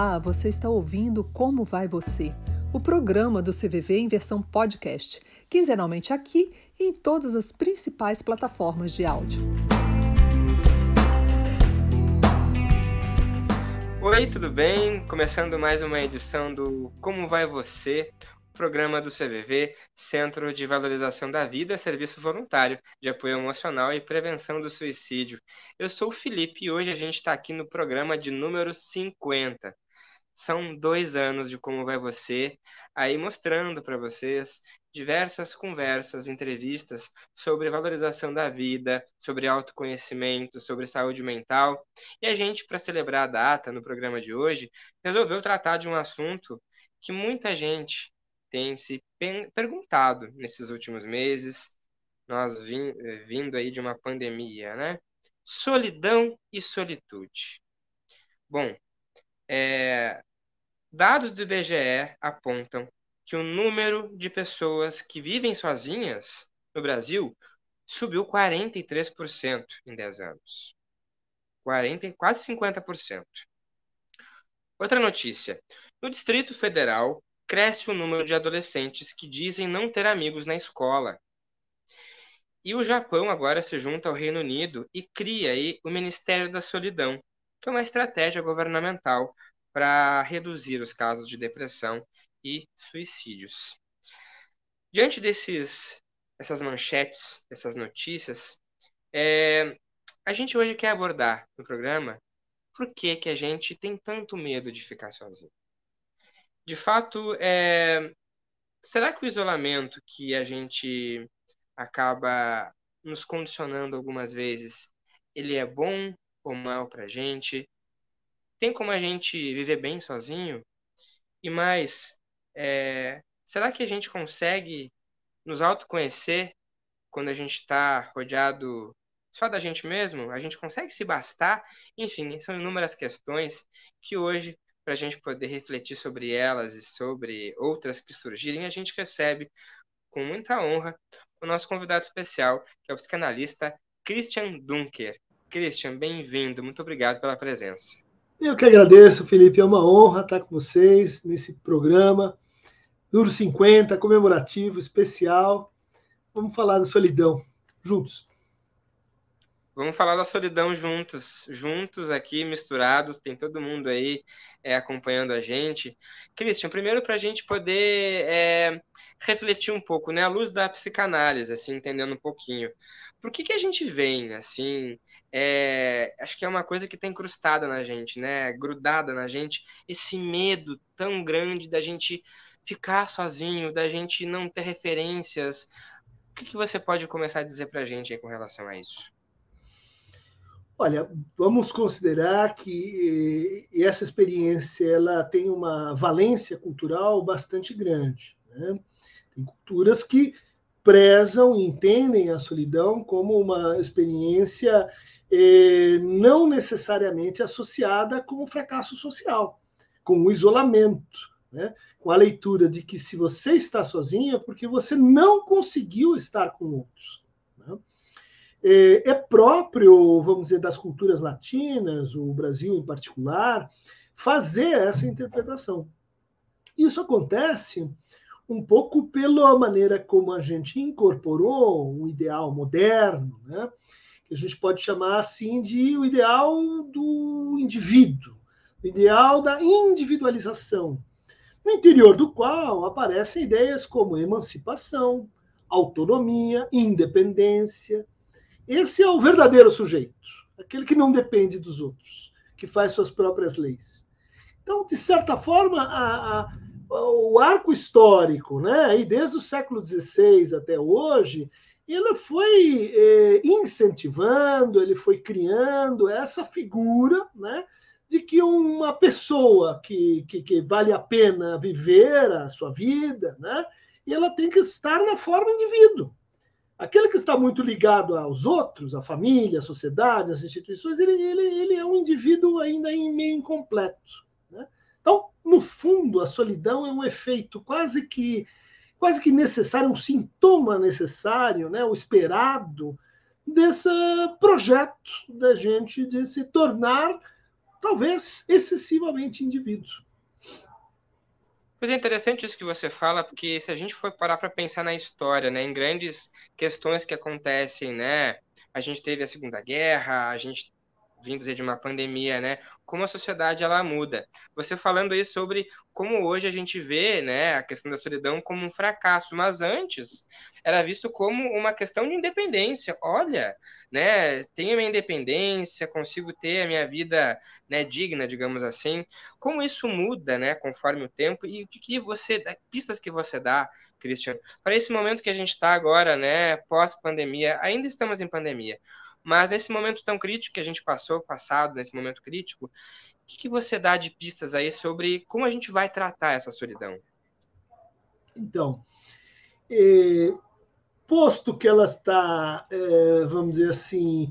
Olá, você está ouvindo Como Vai Você? O programa do CVV em versão podcast, quinzenalmente aqui e em todas as principais plataformas de áudio. Oi, tudo bem? Começando mais uma edição do Como Vai Você? programa do CVV, Centro de Valorização da Vida, Serviço Voluntário de Apoio Emocional e Prevenção do Suicídio. Eu sou o Felipe e hoje a gente está aqui no programa de número 50. São dois anos de Como Vai Você, aí mostrando para vocês diversas conversas, entrevistas sobre valorização da vida, sobre autoconhecimento, sobre saúde mental. E a gente, para celebrar a data no programa de hoje, resolveu tratar de um assunto que muita gente tem se perguntado nesses últimos meses, nós vim, eh, vindo aí de uma pandemia, né? Solidão e solitude. Bom, é, dados do IBGE apontam que o número de pessoas que vivem sozinhas no Brasil subiu 43% em 10 anos. 40, quase 50%. Outra notícia. No Distrito Federal, cresce o número de adolescentes que dizem não ter amigos na escola. E o Japão agora se junta ao Reino Unido e cria aí o Ministério da Solidão, que é uma estratégia governamental para reduzir os casos de depressão e suicídios. Diante desses essas manchetes, dessas notícias, é, a gente hoje quer abordar no programa por que, que a gente tem tanto medo de ficar sozinho de fato, é... será que o isolamento que a gente acaba nos condicionando algumas vezes, ele é bom ou mal para a gente? Tem como a gente viver bem sozinho? E mais, é... será que a gente consegue nos autoconhecer quando a gente está rodeado só da gente mesmo? A gente consegue se bastar? Enfim, são inúmeras questões que hoje para a gente poder refletir sobre elas e sobre outras que surgirem, a gente recebe com muita honra o nosso convidado especial, que é o psicanalista Christian Dunker. Christian, bem-vindo, muito obrigado pela presença. Eu que agradeço, Felipe, é uma honra estar com vocês nesse programa, número 50, comemorativo, especial. Vamos falar da solidão, juntos. Vamos falar da solidão juntos, juntos aqui, misturados, tem todo mundo aí é, acompanhando a gente. Christian, primeiro para a gente poder é, refletir um pouco, né, à luz da psicanálise, assim, entendendo um pouquinho. Por que, que a gente vem, assim, é, acho que é uma coisa que está incrustada na gente, né, grudada na gente, esse medo tão grande da gente ficar sozinho, da gente não ter referências. O que, que você pode começar a dizer para a gente com relação a isso? Olha, vamos considerar que eh, essa experiência ela tem uma valência cultural bastante grande. Né? Tem culturas que prezam e entendem a solidão como uma experiência eh, não necessariamente associada com o fracasso social, com o isolamento, né? com a leitura de que se você está sozinho é porque você não conseguiu estar com outros. É, é próprio, vamos dizer, das culturas latinas, o Brasil em particular, fazer essa interpretação. Isso acontece um pouco pela maneira como a gente incorporou o ideal moderno, né? que a gente pode chamar assim de o ideal do indivíduo, o ideal da individualização, no interior do qual aparecem ideias como emancipação, autonomia, independência, esse é o verdadeiro sujeito, aquele que não depende dos outros, que faz suas próprias leis. Então, de certa forma, a, a, o arco histórico, né, e desde o século XVI até hoje, ele foi eh, incentivando, ele foi criando essa figura, né, de que uma pessoa que, que, que, vale a pena viver a sua vida, né, ela tem que estar na forma indivíduo. Aquele que está muito ligado aos outros, à família, à sociedade, às instituições, ele, ele, ele é um indivíduo ainda meio incompleto. Né? Então, no fundo, a solidão é um efeito quase que quase que necessário, um sintoma necessário, né, o esperado desse projeto da gente de se tornar talvez excessivamente indivíduos. Pois é interessante isso que você fala, porque se a gente for parar para pensar na história, né, em grandes questões que acontecem, né, a gente teve a Segunda Guerra, a gente vindos de uma pandemia, né? Como a sociedade ela muda. Você falando aí sobre como hoje a gente vê, né, a questão da solidão como um fracasso, mas antes era visto como uma questão de independência. Olha, né, tenho minha independência, consigo ter a minha vida, né, digna, digamos assim. Como isso muda, né, conforme o tempo e o que você, pistas que você dá, Christian, para esse momento que a gente está agora, né, pós pandemia, ainda estamos em pandemia. Mas nesse momento tão crítico que a gente passou, passado, nesse momento crítico, o que, que você dá de pistas aí sobre como a gente vai tratar essa solidão? Então, é, posto que ela está, é, vamos dizer assim,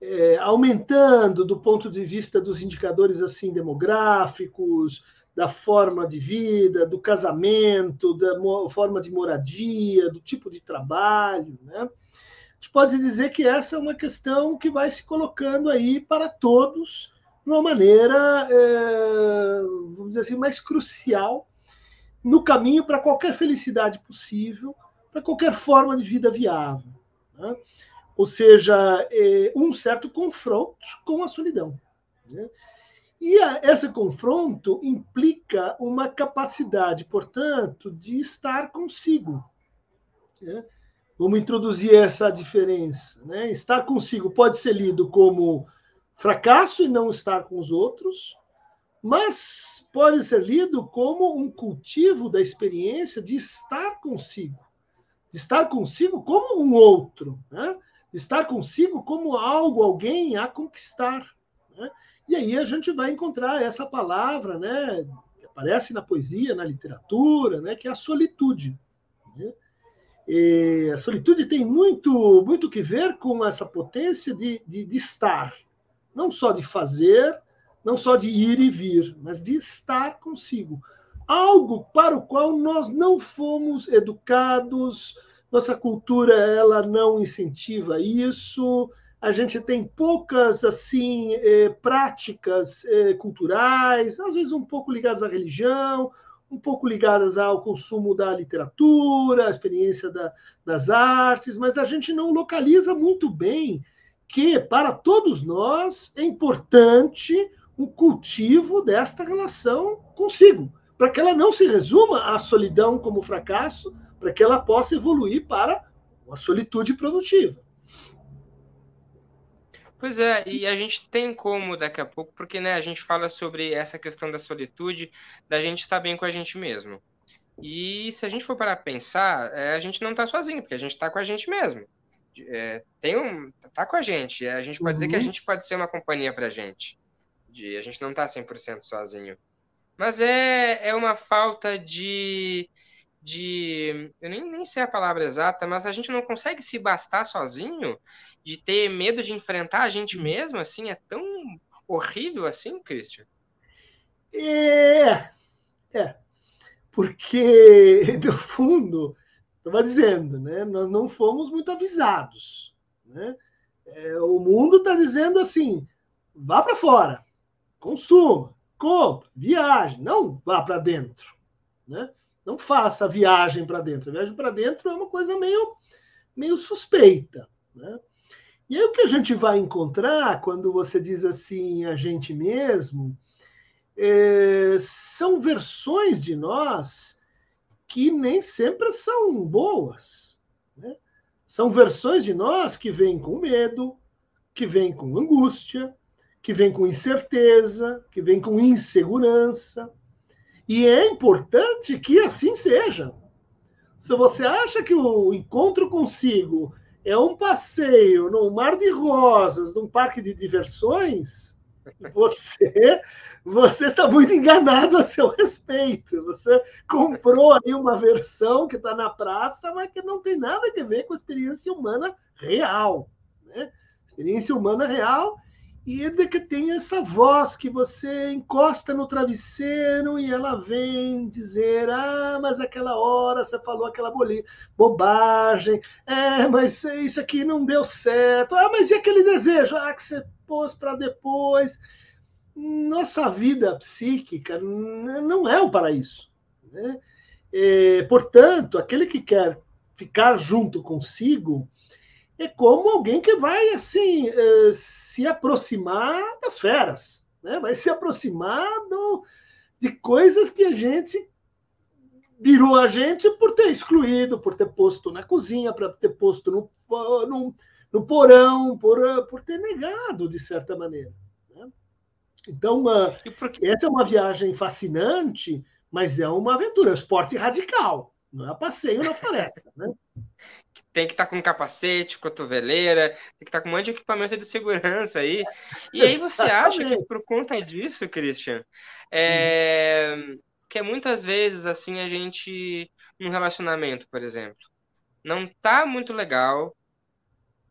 é, aumentando do ponto de vista dos indicadores assim demográficos, da forma de vida, do casamento, da forma de moradia, do tipo de trabalho, né? A gente pode dizer que essa é uma questão que vai se colocando aí para todos de uma maneira, é, vamos dizer assim, mais crucial no caminho para qualquer felicidade possível, para qualquer forma de vida viável. Né? Ou seja, é, um certo confronto com a solidão. Né? E a, esse confronto implica uma capacidade, portanto, de estar consigo. Né? Vamos introduzir essa diferença. Né? Estar consigo pode ser lido como fracasso e não estar com os outros, mas pode ser lido como um cultivo da experiência de estar consigo, de estar consigo como um outro, né? de estar consigo como algo, alguém a conquistar. Né? E aí a gente vai encontrar essa palavra, né, que aparece na poesia, na literatura, né, que é a solitude. Né? E a solitude tem muito muito que ver com essa potência de, de, de, estar, não só de fazer, não só de ir e vir, mas de estar consigo. Algo para o qual nós não fomos educados, nossa cultura ela não incentiva isso, a gente tem poucas assim eh, práticas eh, culturais, às vezes um pouco ligadas à religião, um pouco ligadas ao consumo da literatura, à experiência da, das artes, mas a gente não localiza muito bem que, para todos nós, é importante um cultivo desta relação consigo, para que ela não se resuma à solidão como fracasso, para que ela possa evoluir para uma solitude produtiva. Pois é, e a gente tem como daqui a pouco, porque né, a gente fala sobre essa questão da solitude, da gente estar bem com a gente mesmo. E se a gente for para pensar, é, a gente não está sozinho, porque a gente está com a gente mesmo. É, tem um, tá com a gente. A gente pode uhum. dizer que a uhum. gente pode ser uma companhia para a gente. De, a gente não está 100% sozinho. Mas é, é uma falta de, de. Eu nem, nem sei a palavra exata, mas a gente não consegue se bastar sozinho de ter medo de enfrentar a gente mesmo, assim, é tão horrível assim, Christian? É, é. Porque, no fundo, estava dizendo, né, nós não fomos muito avisados. Né? É, o mundo está dizendo assim: vá para fora, consuma, compra, viaje, não vá para dentro. Né? Não faça viagem para dentro. A viagem para dentro é uma coisa meio, meio suspeita. Né? E aí o que a gente vai encontrar quando você diz assim, a gente mesmo, é, são versões de nós que nem sempre são boas. Né? São versões de nós que vêm com medo, que vêm com angústia, que vêm com incerteza, que vêm com insegurança. E é importante que assim seja. Se você acha que o encontro consigo é um passeio num mar de rosas, num parque de diversões, você você está muito enganado a seu respeito. Você comprou ali uma versão que está na praça, mas que não tem nada a ver com a experiência humana real. Né? Experiência humana real e de que tem essa voz que você encosta no travesseiro e ela vem dizer: Ah, mas aquela hora você falou aquela bobagem, é, mas isso aqui não deu certo, ah, mas e aquele desejo? Ah, que você pôs para depois. nossa vida psíquica não é o paraíso. Né? É, portanto, aquele que quer ficar junto consigo é como alguém que vai assim é, se aproximar das feras, né? vai se aproximar do, de coisas que a gente virou a gente por ter excluído, por ter posto na cozinha, para ter posto no, no, no porão, por, por ter negado, de certa maneira. Né? Então, essa é uma viagem fascinante, mas é uma aventura, é um esporte radical, não é passeio na floresta. Né? Tem que estar tá com capacete, cotoveleira, tem que estar tá com um monte de equipamento de segurança aí. E aí você acha que por conta disso, Christian, é, que muitas vezes assim a gente num relacionamento, por exemplo, não tá muito legal,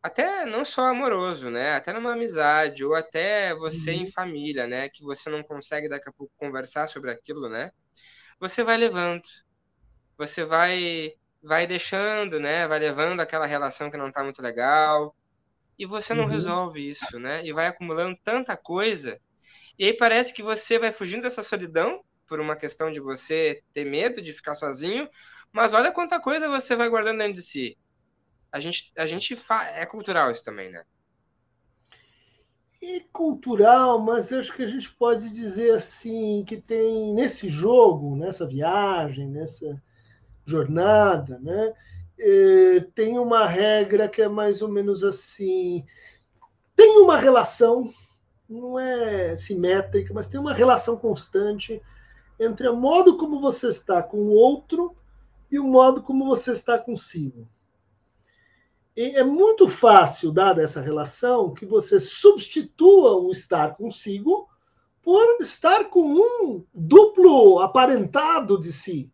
até não só amoroso, né? Até numa amizade ou até você uhum. em família, né? Que você não consegue daqui a pouco conversar sobre aquilo, né? Você vai levando, você vai vai deixando, né? Vai levando aquela relação que não tá muito legal e você não uhum. resolve isso, né? E vai acumulando tanta coisa e aí parece que você vai fugindo dessa solidão por uma questão de você ter medo de ficar sozinho, mas olha quanta coisa você vai guardando dentro de si a gente, a gente fa... é cultural isso também, né? É cultural, mas eu acho que a gente pode dizer assim que tem nesse jogo, nessa viagem, nessa jornada, né? É, tem uma regra que é mais ou menos assim: tem uma relação, não é simétrica, mas tem uma relação constante entre o modo como você está com o outro e o modo como você está consigo é muito fácil, dada essa relação, que você substitua o estar consigo por estar com um duplo aparentado de si.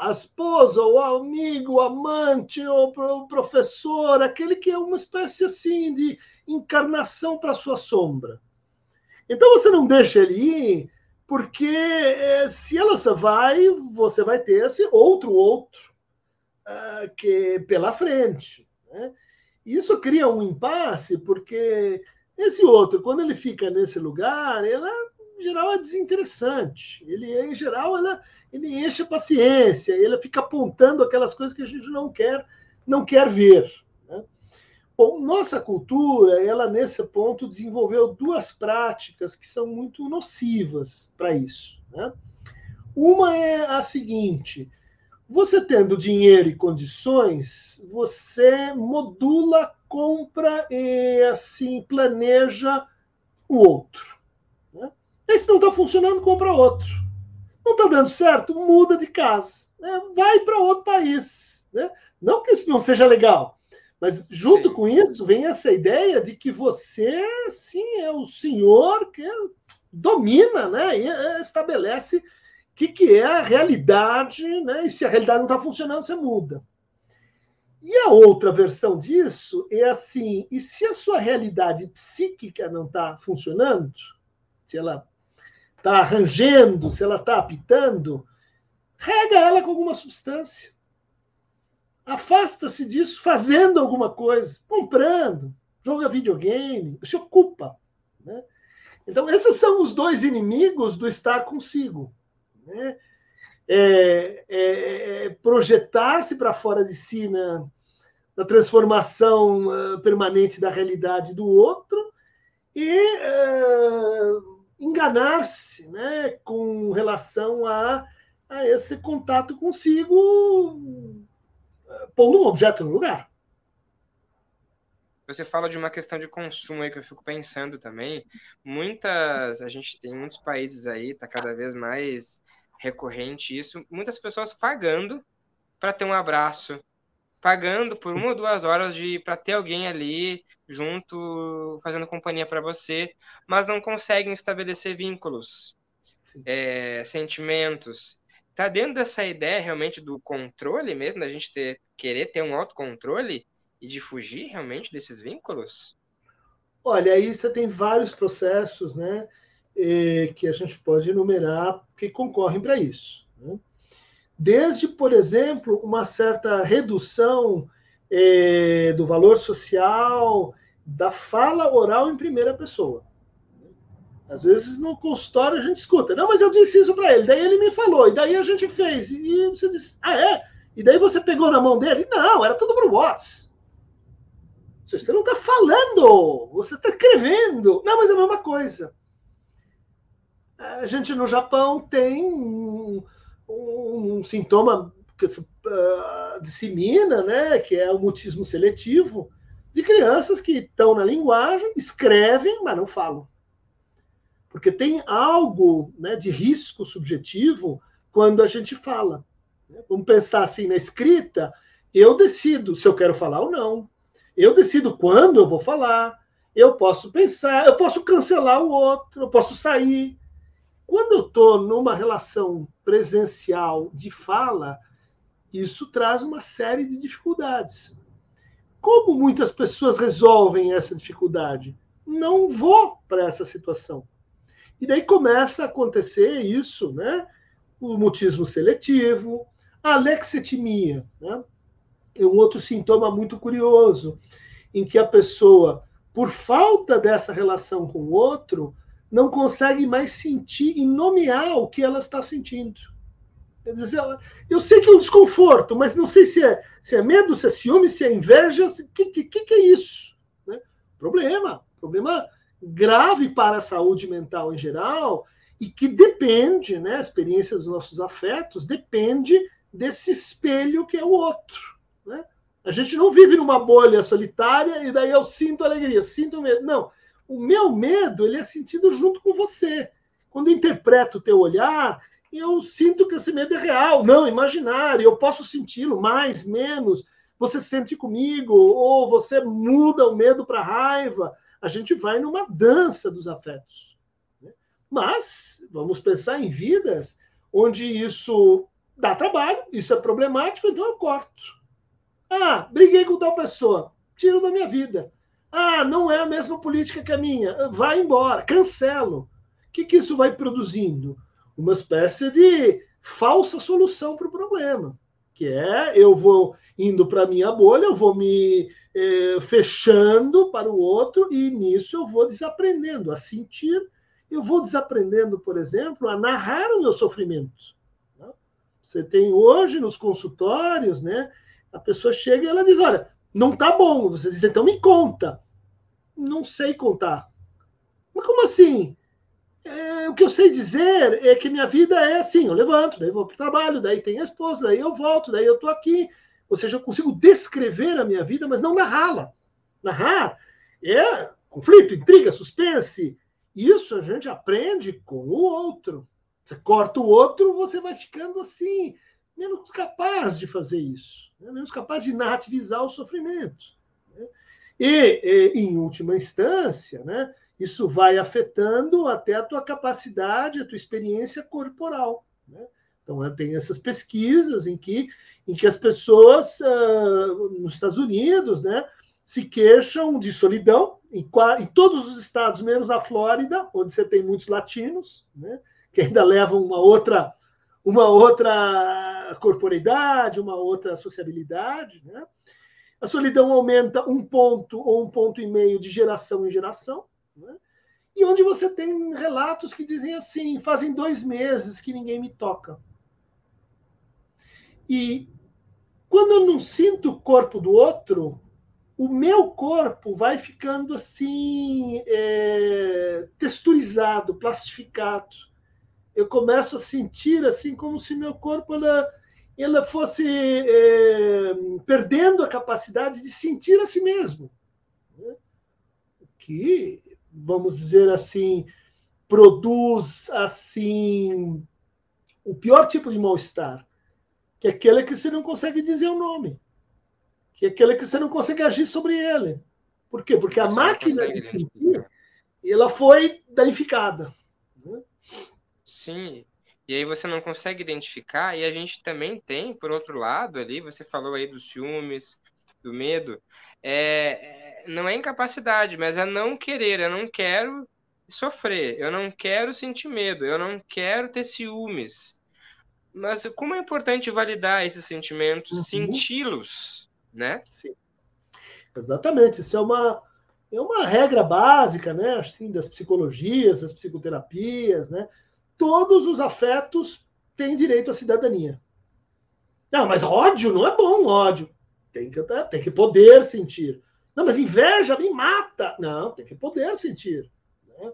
A esposa, o amigo, o amante, o professor, aquele que é uma espécie assim de encarnação para sua sombra. Então você não deixa ele ir, porque eh, se ela vai, você vai ter esse outro outro uh, que pela frente. Né? Isso cria um impasse, porque esse outro, quando ele fica nesse lugar, ela, em geral, é desinteressante. Ele, em geral, ela, ele enche a paciência, ele fica apontando aquelas coisas que a gente não quer, não quer ver. Né? Bom, nossa cultura, ela nesse ponto desenvolveu duas práticas que são muito nocivas para isso. Né? Uma é a seguinte: você tendo dinheiro e condições, você modula, compra e assim planeja o outro. E se não está funcionando, compra outro. Não está dando certo, muda de casa. Né? Vai para outro país. Né? Não que isso não seja legal, mas junto sim. com isso vem essa ideia de que você, sim, é o senhor que domina né? e eh, estabelece que, que é a realidade, né? e se a realidade não está funcionando, você muda. E a outra versão disso é assim: e se a sua realidade psíquica não está funcionando, se ela está arranjando, se ela está apitando, rega ela com alguma substância. Afasta-se disso fazendo alguma coisa, comprando, joga videogame, se ocupa. Né? Então, esses são os dois inimigos do estar consigo né? É, é, é projetar-se para fora de si na, na transformação uh, permanente da realidade do outro e uh, enganar-se né, com relação a, a esse contato consigo, uh, pondo um objeto no lugar. Você fala de uma questão de consumo aí que eu fico pensando também. Muitas, a gente tem muitos países aí, tá cada vez mais recorrente isso, muitas pessoas pagando para ter um abraço, pagando por uma ou duas horas de para ter alguém ali junto fazendo companhia para você, mas não conseguem estabelecer vínculos, é, sentimentos. Tá dentro dessa ideia realmente do controle mesmo, da gente ter, querer ter um autocontrole e de fugir realmente desses vínculos? Olha, aí você tem vários processos, né? Eh, que a gente pode enumerar que concorrem para isso. Né? Desde, por exemplo, uma certa redução eh, do valor social da fala oral em primeira pessoa. Às vezes no consultório a gente escuta, não, mas eu disse isso para ele, daí ele me falou, e daí a gente fez. E você disse, ah, é? E daí você pegou na mão dele? Não, era tudo pro WhatsApp. Você não está falando, você está escrevendo. Não, mas é a mesma coisa. A gente no Japão tem um, um sintoma que se uh, dissemina, né, que é o mutismo seletivo, de crianças que estão na linguagem, escrevem, mas não falam. Porque tem algo né, de risco subjetivo quando a gente fala. Vamos pensar assim na escrita, eu decido se eu quero falar ou não. Eu decido quando eu vou falar. Eu posso pensar, eu posso cancelar o outro, eu posso sair. Quando eu estou numa relação presencial de fala, isso traz uma série de dificuldades. Como muitas pessoas resolvem essa dificuldade? Não vou para essa situação. E daí começa a acontecer isso, né? O mutismo seletivo, a alexitimia, né? É um outro sintoma muito curioso, em que a pessoa, por falta dessa relação com o outro, não consegue mais sentir e nomear o que ela está sentindo. Quer dizer, eu sei que é um desconforto, mas não sei se é, se é medo, se é ciúme, se é inveja, o que, que, que, é isso? Né? Problema, problema grave para a saúde mental em geral e que depende, né, a experiência dos nossos afetos depende desse espelho que é o outro. Né? A gente não vive numa bolha solitária e daí eu sinto alegria, sinto medo. Não, o meu medo ele é sentido junto com você. Quando eu interpreto o teu olhar, eu sinto que esse medo é real, não imaginário. Eu posso senti-lo mais, menos. Você sente comigo ou você muda o medo para raiva. A gente vai numa dança dos afetos. Né? Mas vamos pensar em vidas onde isso dá trabalho, isso é problemático, então eu corto. Ah, briguei com tal pessoa, tiro da minha vida. Ah, não é a mesma política que a minha, vai embora, cancelo. O que, que isso vai produzindo? Uma espécie de falsa solução para o problema, que é eu vou indo para a minha bolha, eu vou me eh, fechando para o outro e nisso eu vou desaprendendo a sentir, eu vou desaprendendo, por exemplo, a narrar o meu sofrimento. Você tem hoje nos consultórios, né? A pessoa chega e ela diz: Olha, não tá bom. Você diz: Então me conta. Não sei contar. Mas como assim? É, o que eu sei dizer é que minha vida é assim: eu levanto, daí vou para o trabalho, daí tem a esposa, daí eu volto, daí eu estou aqui. Ou seja, eu consigo descrever a minha vida, mas não narrá-la. Narrar é conflito, intriga, suspense. Isso a gente aprende com o outro. Você corta o outro, você vai ficando assim, menos capaz de fazer isso, né? menos capaz de narrativizar o sofrimento. Né? E, e, em última instância, né, isso vai afetando até a tua capacidade, a tua experiência corporal. Né? Então, tem essas pesquisas em que, em que as pessoas uh, nos Estados Unidos né, se queixam de solidão, em, em, todos os estados, menos na Flórida, onde você tem muitos latinos, né, que ainda levam uma outra uma outra corporeidade, uma outra sociabilidade. Né? A solidão aumenta um ponto ou um ponto e meio de geração em geração. Né? E onde você tem relatos que dizem assim: fazem dois meses que ninguém me toca. E quando eu não sinto o corpo do outro, o meu corpo vai ficando assim, é, texturizado, plastificado eu começo a sentir assim como se meu corpo ela, ela fosse é, perdendo a capacidade de sentir a si mesmo. Né? Que, vamos dizer assim, produz assim o pior tipo de mal-estar, que é aquele que você não consegue dizer o nome, que é aquele que você não consegue agir sobre ele. Por quê? Porque a você máquina de sentir, ela foi danificada. Sim. E aí você não consegue identificar, e a gente também tem, por outro lado, ali, você falou aí dos ciúmes, do medo, é, é, não é incapacidade, mas é não querer, eu não quero sofrer, eu não quero sentir medo, eu não quero ter ciúmes. Mas como é importante validar esses sentimentos, uhum. senti-los, né? Sim. Exatamente, isso é uma, é uma regra básica, né? Assim, das psicologias, das psicoterapias, né? Todos os afetos têm direito à cidadania. Não, mas ódio não é bom, ódio. Tem que, tem que poder sentir. Não, mas inveja me mata. Não, tem que poder sentir. Né?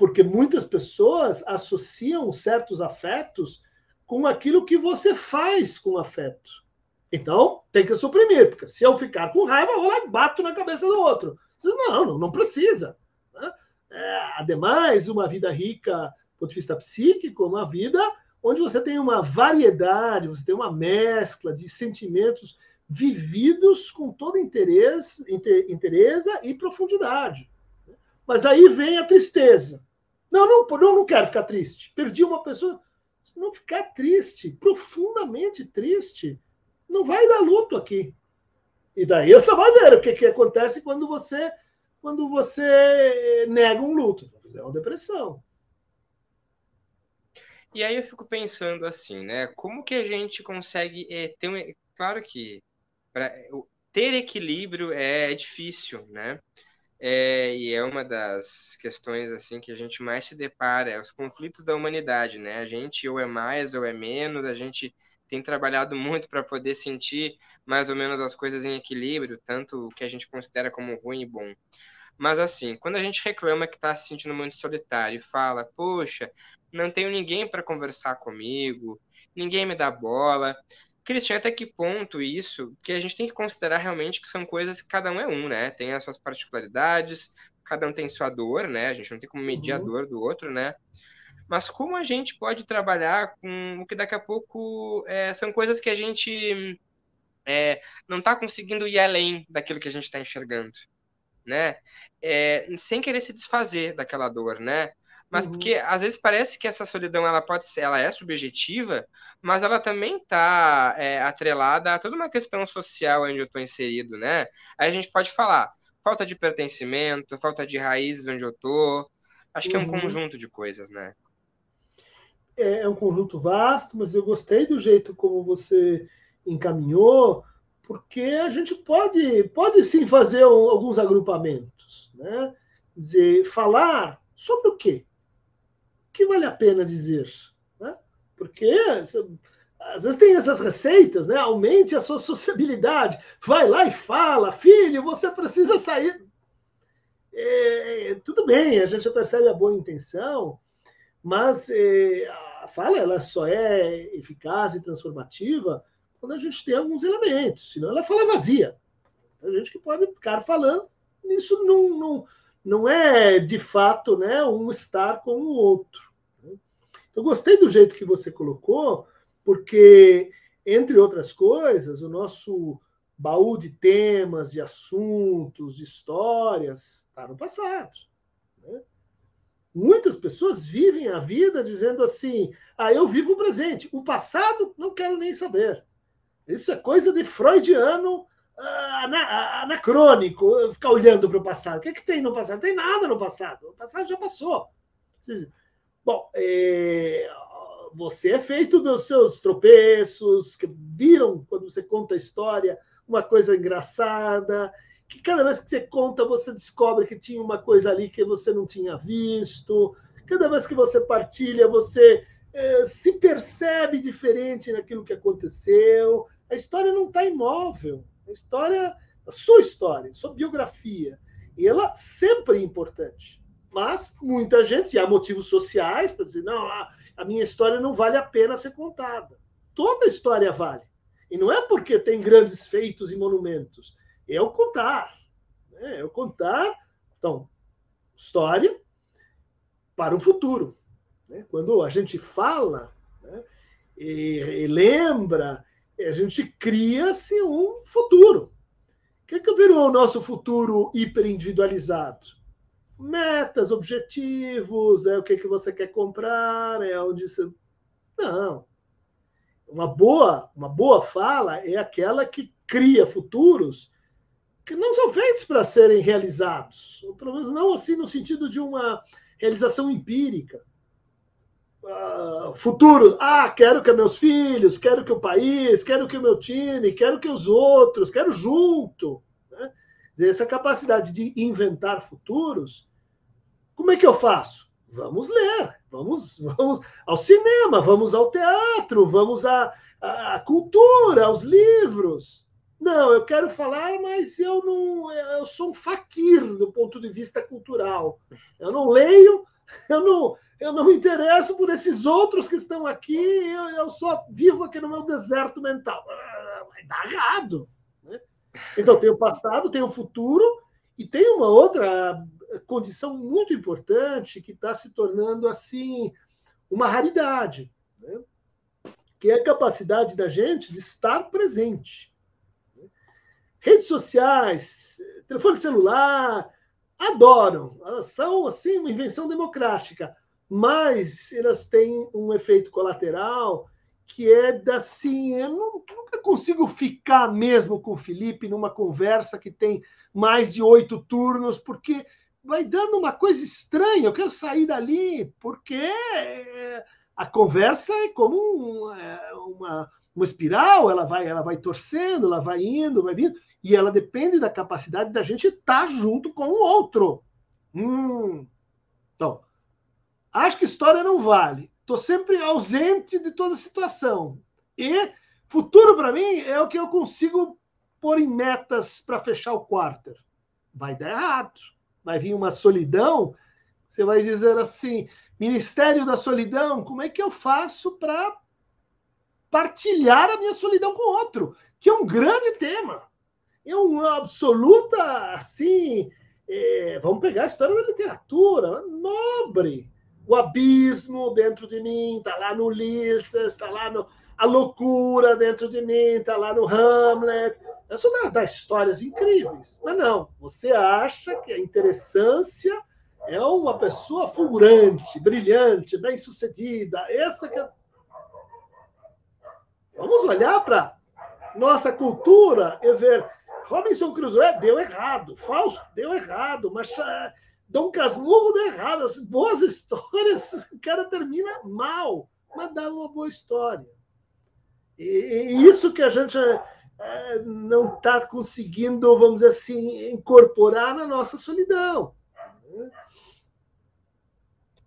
Porque muitas pessoas associam certos afetos com aquilo que você faz com afeto. Então, tem que suprimir, porque se eu ficar com raiva, eu lá e bato na cabeça do outro. Não, não, não precisa. Né? É, ademais, uma vida rica ponto de vista psíquico, uma vida onde você tem uma variedade, você tem uma mescla de sentimentos vividos com todo interesse, interesse e profundidade. Mas aí vem a tristeza. Não, não, não, não quero ficar triste. Perdi uma pessoa. Se não ficar triste, profundamente triste, não vai dar luto aqui. E daí você vai ver o que, que acontece quando você quando você nega um luto. É uma depressão. E aí eu fico pensando assim, né? Como que a gente consegue é, ter um. Claro que pra, ter equilíbrio é difícil, né? É, e é uma das questões assim que a gente mais se depara, é os conflitos da humanidade, né? A gente ou é mais ou é menos, a gente tem trabalhado muito para poder sentir mais ou menos as coisas em equilíbrio, tanto o que a gente considera como ruim e bom. Mas assim, quando a gente reclama que está se sentindo muito solitário e fala, poxa, não tenho ninguém para conversar comigo, ninguém me dá bola. Cristian, até que ponto isso? Porque a gente tem que considerar realmente que são coisas que cada um é um, né? Tem as suas particularidades, cada um tem sua dor, né? A gente não tem como medir uhum. a dor do outro, né? Mas como a gente pode trabalhar com o que daqui a pouco é, são coisas que a gente é, não está conseguindo ir além daquilo que a gente está enxergando, né? É, sem querer se desfazer daquela dor, né? Mas uhum. porque às vezes parece que essa solidão ela pode ser, ela é subjetiva, mas ela também está é, atrelada a toda uma questão social onde eu estou inserido, né? Aí a gente pode falar falta de pertencimento, falta de raízes onde eu tô. Acho que é um uhum. conjunto de coisas, né? É, é um conjunto vasto, mas eu gostei do jeito como você encaminhou, porque a gente pode, pode sim fazer alguns agrupamentos, né? Dizer, falar sobre o quê? O que vale a pena dizer? Né? Porque às vezes tem essas receitas, né? Aumente a sua sociabilidade. Vai lá e fala, filho, você precisa sair. É, tudo bem, a gente percebe a boa intenção, mas é, a fala ela só é eficaz e transformativa quando a gente tem alguns elementos, senão ela fala vazia. Tem gente que pode ficar falando, isso não, não, não é de fato né, um estar com o outro. Eu gostei do jeito que você colocou, porque, entre outras coisas, o nosso baú de temas, de assuntos, de histórias, está no passado. Né? Muitas pessoas vivem a vida dizendo assim: ah, eu vivo o presente, o passado não quero nem saber. Isso é coisa de freudiano uh, anacrônico, ficar olhando para o passado. O que, é que tem no passado? Não tem nada no passado. O passado já passou. Bom, é, você é feito dos seus tropeços, que viram quando você conta a história uma coisa engraçada, que cada vez que você conta, você descobre que tinha uma coisa ali que você não tinha visto. Cada vez que você partilha, você é, se percebe diferente naquilo que aconteceu. A história não está imóvel. A história, a sua história, a sua biografia, ela sempre é importante. Mas muita gente, e há motivos sociais para dizer, não, a, a minha história não vale a pena ser contada. Toda história vale. E não é porque tem grandes feitos e monumentos é o contar. Né? É o contar. Então, história para o futuro. Né? Quando a gente fala né? e, e, lembra, a gente cria-se um futuro. O que, é que virou o nosso futuro hiperindividualizado? Metas, objetivos, é o que, é que você quer comprar, é onde você. Não. Uma boa, uma boa fala é aquela que cria futuros que não são feitos para serem realizados, pelo menos não assim no sentido de uma realização empírica. Uh, futuro, ah, quero que meus filhos, quero que o país, quero que o meu time, quero que os outros, quero junto. Né? essa capacidade de inventar futuros, como é que eu faço? Vamos ler, vamos, vamos ao cinema, vamos ao teatro, vamos à, à cultura, aos livros. Não, eu quero falar, mas eu não, eu sou um faquir do ponto de vista cultural. Eu não leio, eu não, eu não me interesso por esses outros que estão aqui, eu, eu só vivo aqui no meu deserto mental. Ah, vai dar errado. Né? Então, tem o passado, tem o futuro, e tem uma outra condição muito importante que está se tornando assim uma raridade, né? que é a capacidade da gente de estar presente. Redes sociais, telefone celular, adoram, elas são assim uma invenção democrática, mas elas têm um efeito colateral que é da assim, eu nunca consigo ficar mesmo com o Felipe numa conversa que tem mais de oito turnos, porque vai dando uma coisa estranha. Eu quero sair dali, porque é, a conversa é como um, é, uma, uma espiral, ela vai, ela vai torcendo, ela vai indo, vai vindo, e ela depende da capacidade da gente estar junto com o outro. Hum. Então, Acho que história não vale. Estou sempre ausente de toda situação. E futuro para mim é o que eu consigo pôr em metas para fechar o quarter. Vai dar errado. Vai vir uma solidão. Você vai dizer assim: Ministério da Solidão, como é que eu faço para partilhar a minha solidão com outro? Que é um grande tema. É uma absoluta, assim, é, vamos pegar a história da literatura, nobre o abismo dentro de mim, está lá no Ulisses, está lá no a loucura dentro de mim, está lá no Hamlet. Isso dá, dá histórias incríveis. Mas não, você acha que a interessância é uma pessoa fulgurante, brilhante, bem-sucedida. Essa que é... Vamos olhar para nossa cultura e ver Robinson Crusoe deu errado, Fausto deu errado, mas Dom Casmurro deu errado. As boas histórias, o cara termina mal, mas dá uma boa história. E, e isso que a gente é, não está conseguindo, vamos dizer assim, incorporar na nossa solidão.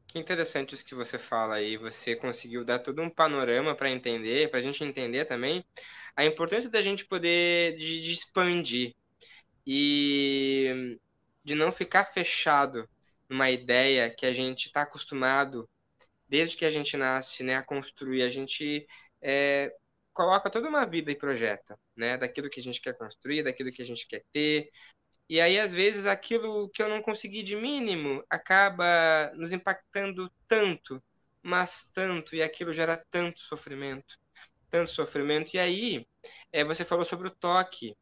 Que interessante isso que você fala aí. Você conseguiu dar todo um panorama para entender, para a gente entender também a importância da gente poder de, de expandir. E de não ficar fechado numa ideia que a gente está acostumado desde que a gente nasce, né, a construir. A gente é, coloca toda uma vida e projeta, né, daquilo que a gente quer construir, daquilo que a gente quer ter. E aí, às vezes, aquilo que eu não consegui de mínimo acaba nos impactando tanto, mas tanto, e aquilo gera tanto sofrimento, tanto sofrimento. E aí, é, você falou sobre o toque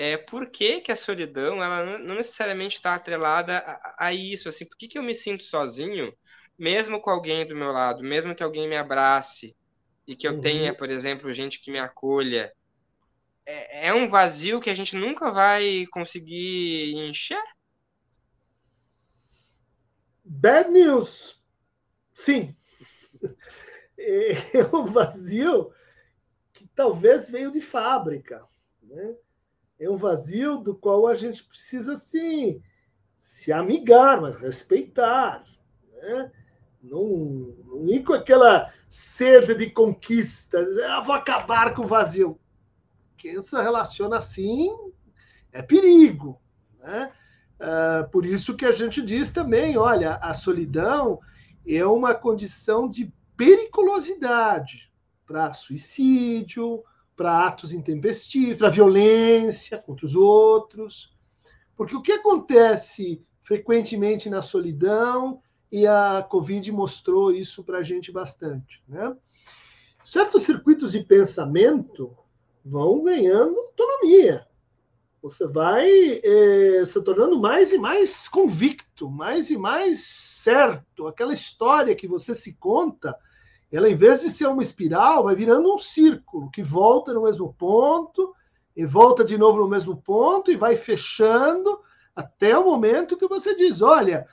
é, por que, que a solidão ela não necessariamente está atrelada a, a, isso? Assim, por que, que eu me sinto sozinho, mesmo com alguém do meu lado, mesmo que alguém me abrace e que eu uhum. tenha, por exemplo, gente que me acolha? É, é um vazio que a gente nunca vai conseguir encher? Bad news. Sim. É um vazio que talvez veio de fábrica. Né? É um vazio do qual a gente precisa, sim, se amigar, mas respeitar. Né? Não, não ir com aquela sede de conquista, dizer, ah, vou acabar com o vazio. Quem se relaciona assim é perigo. Né? Uh, por isso que a gente diz também, olha, a solidão é uma condição de periculosidade para suicídio, para atos intempestivos, para violência contra os outros. Porque o que acontece frequentemente na solidão, e a Covid mostrou isso para a gente bastante. Né? Certos circuitos de pensamento vão ganhando autonomia. Você vai eh, se tornando mais e mais convicto, mais e mais certo. Aquela história que você se conta ela, em vez de ser uma espiral, vai virando um círculo que volta no mesmo ponto e volta de novo no mesmo ponto e vai fechando até o momento que você diz: olha,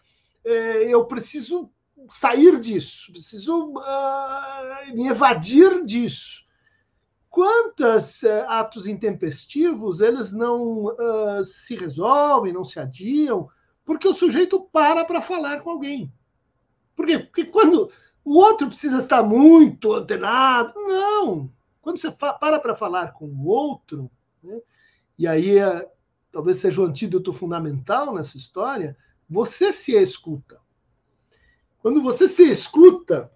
é, eu preciso sair disso, preciso uh, me evadir disso. quantos uh, atos intempestivos eles não uh, se resolvem, não se adiam, porque o sujeito para para falar com alguém. Por quê? Porque quando o outro precisa estar muito antenado, não. Quando você para para falar com o outro, né, e aí é, talvez seja o antídoto fundamental nessa história, você se escuta. Quando você se escuta,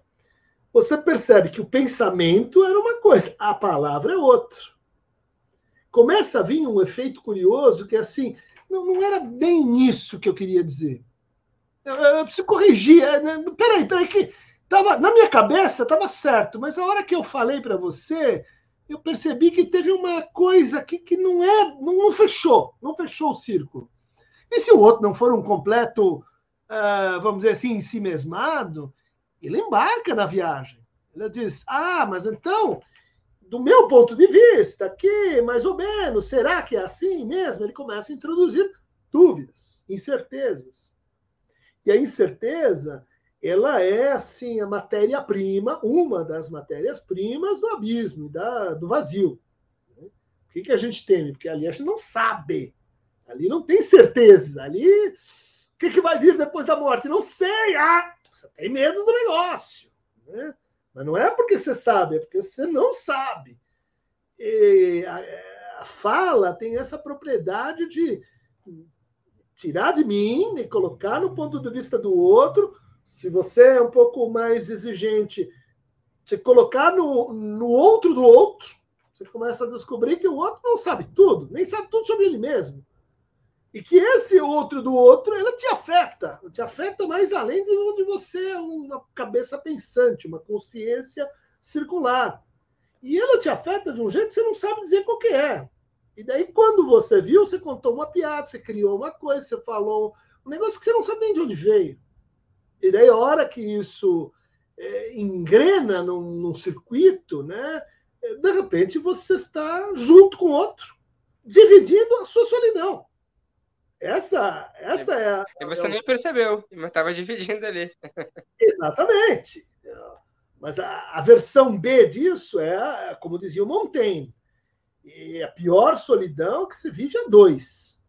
você percebe que o pensamento era uma coisa, a palavra é outra. Começa a vir um efeito curioso que é assim, não, não era bem isso que eu queria dizer. Eu, eu preciso corrigir. É, né? Peraí, peraí, que tava, na minha cabeça estava certo, mas a hora que eu falei para você, eu percebi que teve uma coisa aqui que não é, não, não, fechou, não fechou o círculo. E se o outro não for um completo uh, vamos dizer assim, em si mesmado, ele embarca na viagem. Ele diz: Ah, mas então, do meu ponto de vista, aqui, mais ou menos, será que é assim mesmo? Ele começa a introduzir dúvidas, incertezas. E a incerteza, ela é, assim, a matéria-prima, uma das matérias-primas do abismo, da, do vazio. O que, que a gente teme? Porque ali a gente não sabe. Ali não tem certeza. Ali que, que vai vir depois da morte? Não sei. Ah, você tem medo do negócio. Né? Mas não é porque você sabe, é porque você não sabe. E a, a fala tem essa propriedade de tirar de mim, me colocar no ponto de vista do outro. Se você é um pouco mais exigente, se colocar no, no outro do outro, você começa a descobrir que o outro não sabe tudo, nem sabe tudo sobre ele mesmo. E que esse outro do outro, ela te afeta. Te afeta mais além de onde você é uma cabeça pensante, uma consciência circular. E ela te afeta de um jeito que você não sabe dizer qual que é. E daí, quando você viu, você contou uma piada, você criou uma coisa, você falou um negócio que você não sabe nem de onde veio. E daí, a hora que isso é, engrena num, num circuito, né, de repente você está junto com outro, dividindo a sua solidão. Essa, essa é, a. E você nem percebeu, mas estava dividindo ali. Exatamente. Mas a, a, versão B disso é, como dizia o Montaigne, é a pior solidão que se vive a dois.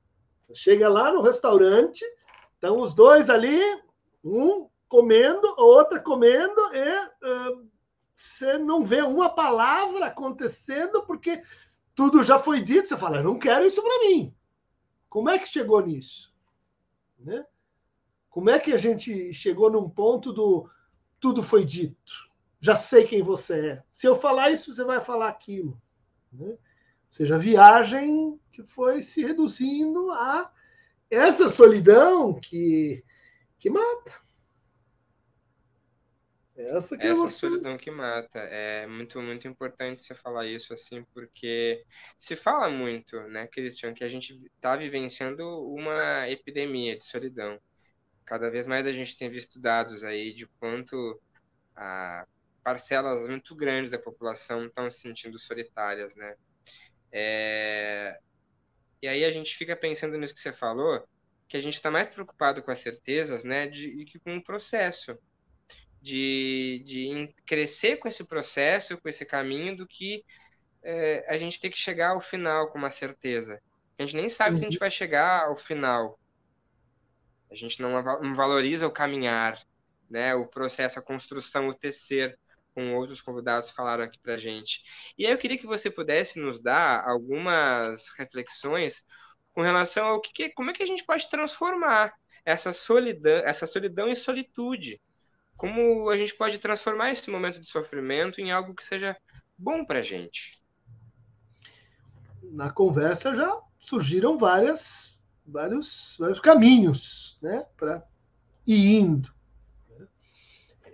Chega lá no restaurante, estão os dois ali, um comendo, a outra comendo, e uh, você não vê uma palavra acontecendo, porque tudo já foi dito. Você fala, eu não quero isso para mim. Como é que chegou nisso? Né? Como é que a gente chegou num ponto do tudo foi dito? Já sei quem você é. Se eu falar isso, você vai falar aquilo. Né? Ou seja, a viagem que foi se reduzindo a essa solidão que, que mata. Essa, que é Essa é solidão que mata. É muito, muito importante você falar isso, assim, porque se fala muito, né, Christian, que a gente está vivenciando uma epidemia de solidão. Cada vez mais a gente tem visto dados aí de quanto a parcelas muito grandes da população estão se sentindo solitárias, né? É... E aí a gente fica pensando nisso que você falou, que a gente está mais preocupado com as certezas, né, de, que com o processo de, de crescer com esse processo, com esse caminho, do que é, a gente ter que chegar ao final com uma certeza. A gente nem sabe uhum. se a gente uhum. vai chegar ao final. A gente não, não valoriza o caminhar, né? o processo, a construção, o tecer, com outros convidados falaram aqui para gente. E aí eu queria que você pudesse nos dar algumas reflexões com relação ao que, como é que a gente pode transformar essa solidão, essa solidão em solitude como a gente pode transformar esse momento de sofrimento em algo que seja bom para a gente? Na conversa já surgiram várias, vários, vários caminhos né, para ir indo. É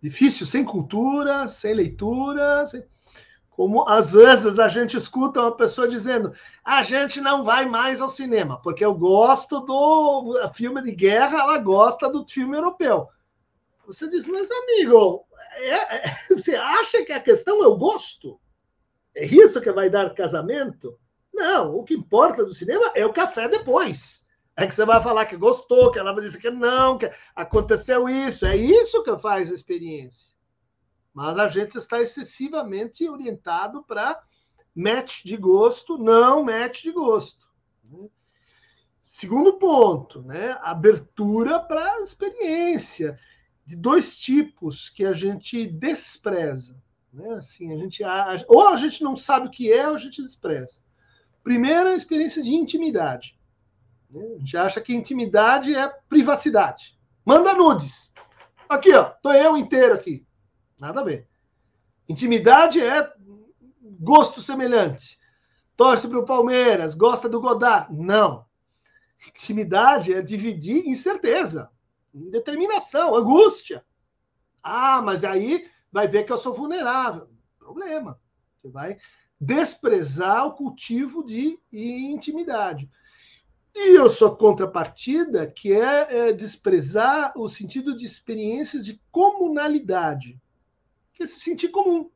difícil, sem cultura, sem leitura, sem... como às vezes a gente escuta uma pessoa dizendo: a gente não vai mais ao cinema, porque eu gosto do filme de guerra, ela gosta do filme europeu. Você diz, mas amigo, é, é, você acha que a questão é o gosto? É isso que vai dar casamento? Não, o que importa do cinema é o café depois. É que você vai falar que gostou, que ela vai dizer que não, que aconteceu isso. É isso que faz a experiência. Mas a gente está excessivamente orientado para match de gosto, não match de gosto. Né? Segundo ponto, né? Abertura para a experiência de dois tipos que a gente despreza. Né? Assim, a gente, ou a gente não sabe o que é, ou a gente despreza. Primeiro, a experiência de intimidade. Né? A gente acha que intimidade é privacidade. Manda nudes. Aqui, ó, tô eu inteiro aqui. Nada a ver. Intimidade é gosto semelhante. Torce para o Palmeiras, gosta do Godard. Não. Intimidade é dividir incerteza, determinação, angústia. Ah, mas aí vai ver que eu sou vulnerável. Problema. Você vai desprezar o cultivo de intimidade. E eu sou contrapartida, que é, é desprezar o sentido de experiências de comunalidade, que é se sentir comum,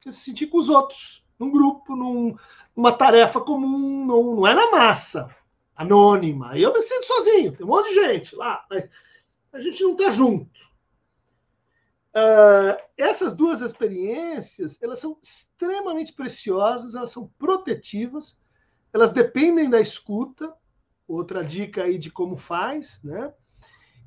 que é se sentir com os outros, num grupo, num, numa tarefa comum, não, não é na massa, anônima. Eu me sinto sozinho, tem um monte de gente lá, mas a gente não está junto. Uh, essas duas experiências, elas são extremamente preciosas, elas são protetivas, elas dependem da escuta, outra dica aí de como faz, né?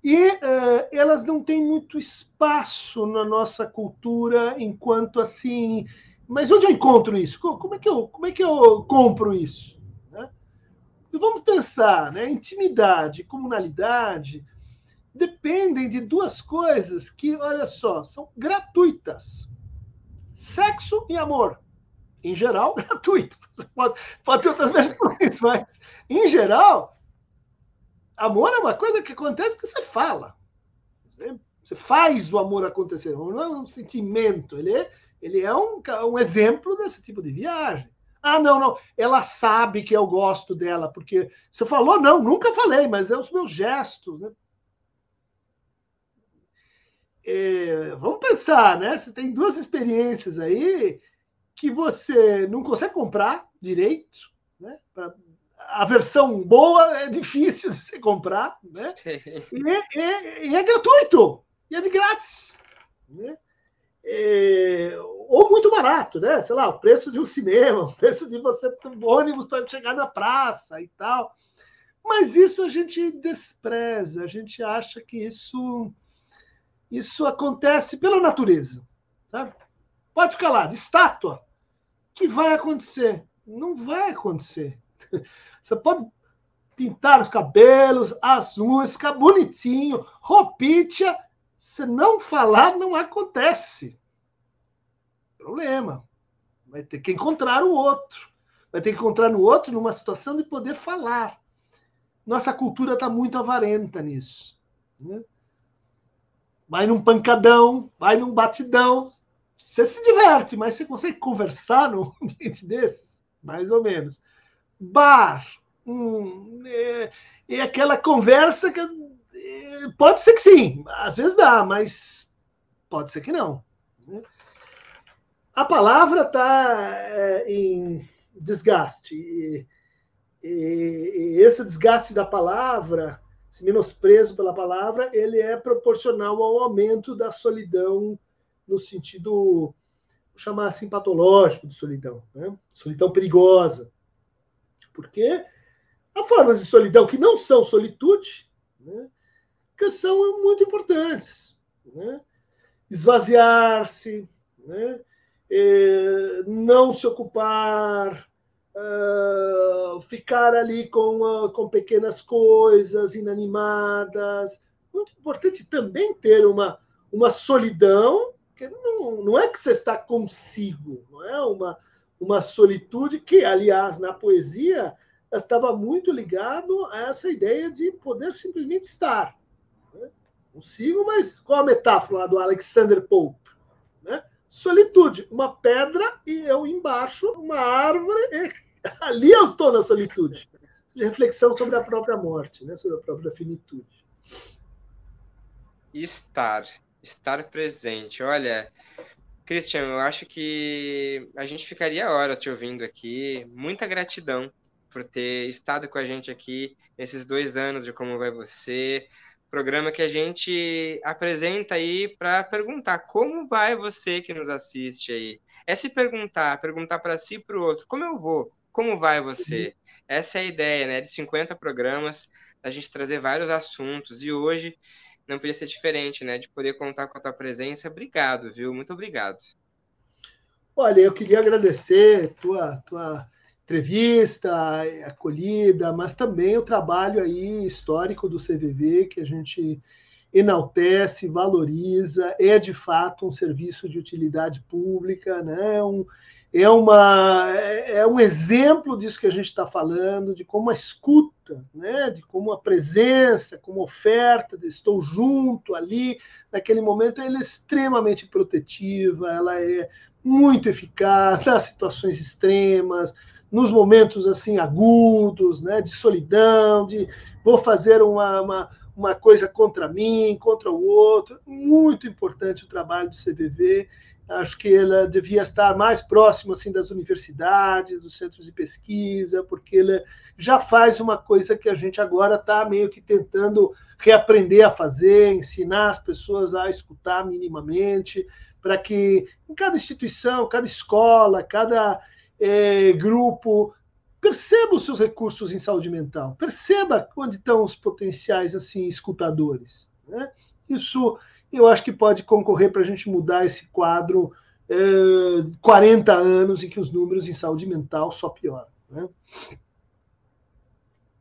E uh, elas não têm muito espaço na nossa cultura enquanto assim. Mas onde eu encontro isso? Como é que eu, como é que eu compro isso? Né? E vamos pensar, né? Intimidade, comunalidade dependem de duas coisas que, olha só, são gratuitas: sexo e amor. Em geral, gratuito. Pode, pode ter outras versões, mas, em geral, amor é uma coisa que acontece porque você fala. Você faz o amor acontecer. Não é um sentimento. Ele é, ele é um, um exemplo desse tipo de viagem. Ah, não, não. Ela sabe que eu gosto dela, porque você falou, não, nunca falei, mas é os meus gestos. Né? É, vamos pensar, né? Você tem duas experiências aí que você não consegue comprar direito, né? Pra, a versão boa é difícil de você comprar, né? E, e, e, é gratuito, e é de grátis, né? É, ou muito barato, né? Sei lá, o preço de um cinema, o preço de você um ônibus para chegar na praça e tal. Mas isso a gente despreza, a gente acha que isso isso acontece pela natureza. Sabe? Pode ficar lá, de estátua que vai acontecer? Não vai acontecer. Você pode pintar os cabelos, as ficar bonitinho, roupinha. Se não falar, não acontece. Problema. Vai ter que encontrar o outro. Vai ter que encontrar no outro numa situação de poder falar. Nossa cultura está muito avarenta nisso. Né? Vai num pancadão, vai num batidão, você se diverte, mas você consegue conversar num ambiente desses? Mais ou menos. Bar. Hum, é, é aquela conversa que é, pode ser que sim, às vezes dá, mas pode ser que não. Né? A palavra está é, em desgaste. E, e, e esse desgaste da palavra, esse menosprezo pela palavra, ele é proporcional ao aumento da solidão no sentido, chamar assim, patológico de solidão, né? solidão perigosa. Porque há formas de solidão que não são solitude, né? que são muito importantes. Né? Esvaziar-se, né? Não se ocupar, uh, ficar ali com, uh, com pequenas coisas inanimadas. Muito importante também ter uma, uma solidão porque não, não é que você está consigo, não é uma, uma solitude que, aliás, na poesia estava muito ligado a essa ideia de poder simplesmente estar. Né? Consigo, mas qual a metáfora lá do Alexander Pope? Né? Solitude, uma pedra e eu embaixo, uma árvore, ali eu estou na solitude. De reflexão sobre a própria morte, né? sobre a própria finitude. Estar estar presente. Olha, Christian, eu acho que a gente ficaria horas te ouvindo aqui. Muita gratidão por ter estado com a gente aqui nesses dois anos de Como Vai Você, Programa que a gente apresenta aí para perguntar como vai você que nos assiste aí. É se perguntar, perguntar para si e para o outro, como eu vou? Como vai você? Essa é a ideia, né? De 50 programas, a gente trazer vários assuntos. E hoje não podia ser diferente, né? De poder contar com a tua presença. Obrigado, viu? Muito obrigado. Olha, eu queria agradecer tua tua entrevista, acolhida, mas também o trabalho aí histórico do CVV que a gente enaltece, valoriza, é de fato um serviço de utilidade pública, né? É um, é, uma, é, é um exemplo disso que a gente está falando, de como a escuta, né? de como a presença, como oferta, de estou junto ali, naquele momento, ela é extremamente protetiva, ela é muito eficaz nas situações extremas, nos momentos assim agudos, né, de solidão, de vou fazer uma, uma, uma coisa contra mim, contra o outro. Muito importante o trabalho do CVV. Acho que ela devia estar mais próxima assim das universidades, dos centros de pesquisa, porque ela já faz uma coisa que a gente agora está meio que tentando reaprender a fazer, ensinar as pessoas a escutar minimamente, para que em cada instituição, cada escola, cada é, grupo, perceba os seus recursos em saúde mental, perceba onde estão os potenciais assim escutadores. Né? Isso eu acho que pode concorrer para a gente mudar esse quadro é, 40 anos em que os números em saúde mental só pioram. Né?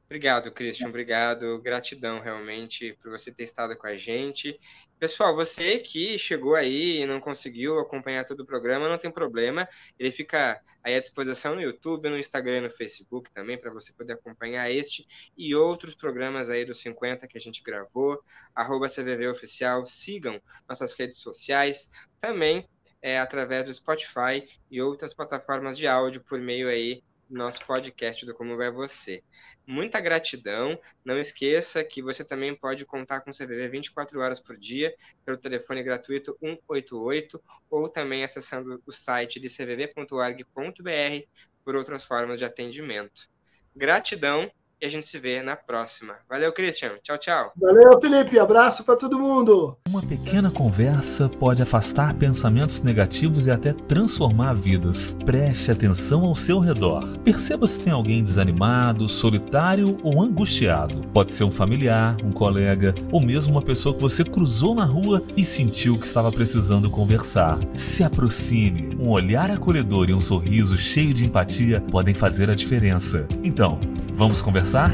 Obrigado, Christian. Obrigado. Gratidão realmente por você ter estado com a gente. Pessoal, você que chegou aí e não conseguiu acompanhar todo o programa, não tem problema. Ele fica aí à disposição no YouTube, no Instagram e no Facebook também, para você poder acompanhar este e outros programas aí dos 50 que a gente gravou. Arroba CVV Oficial. Sigam nossas redes sociais. Também é, através do Spotify e outras plataformas de áudio por meio aí nosso podcast do Como Vai Você. Muita gratidão. Não esqueça que você também pode contar com o CVV 24 horas por dia pelo telefone gratuito 188 ou também acessando o site de cvv.org.br por outras formas de atendimento. Gratidão e a gente se vê na próxima. Valeu, Christian. Tchau, tchau. Valeu, Felipe. Abraço para todo mundo. Uma pequena conversa pode afastar pensamentos negativos e até transformar vidas. Preste atenção ao seu redor. Perceba se tem alguém desanimado, solitário ou angustiado. Pode ser um familiar, um colega ou mesmo uma pessoa que você cruzou na rua e sentiu que estava precisando conversar. Se aproxime. Um olhar acolhedor e um sorriso cheio de empatia podem fazer a diferença. Então, vamos conversar?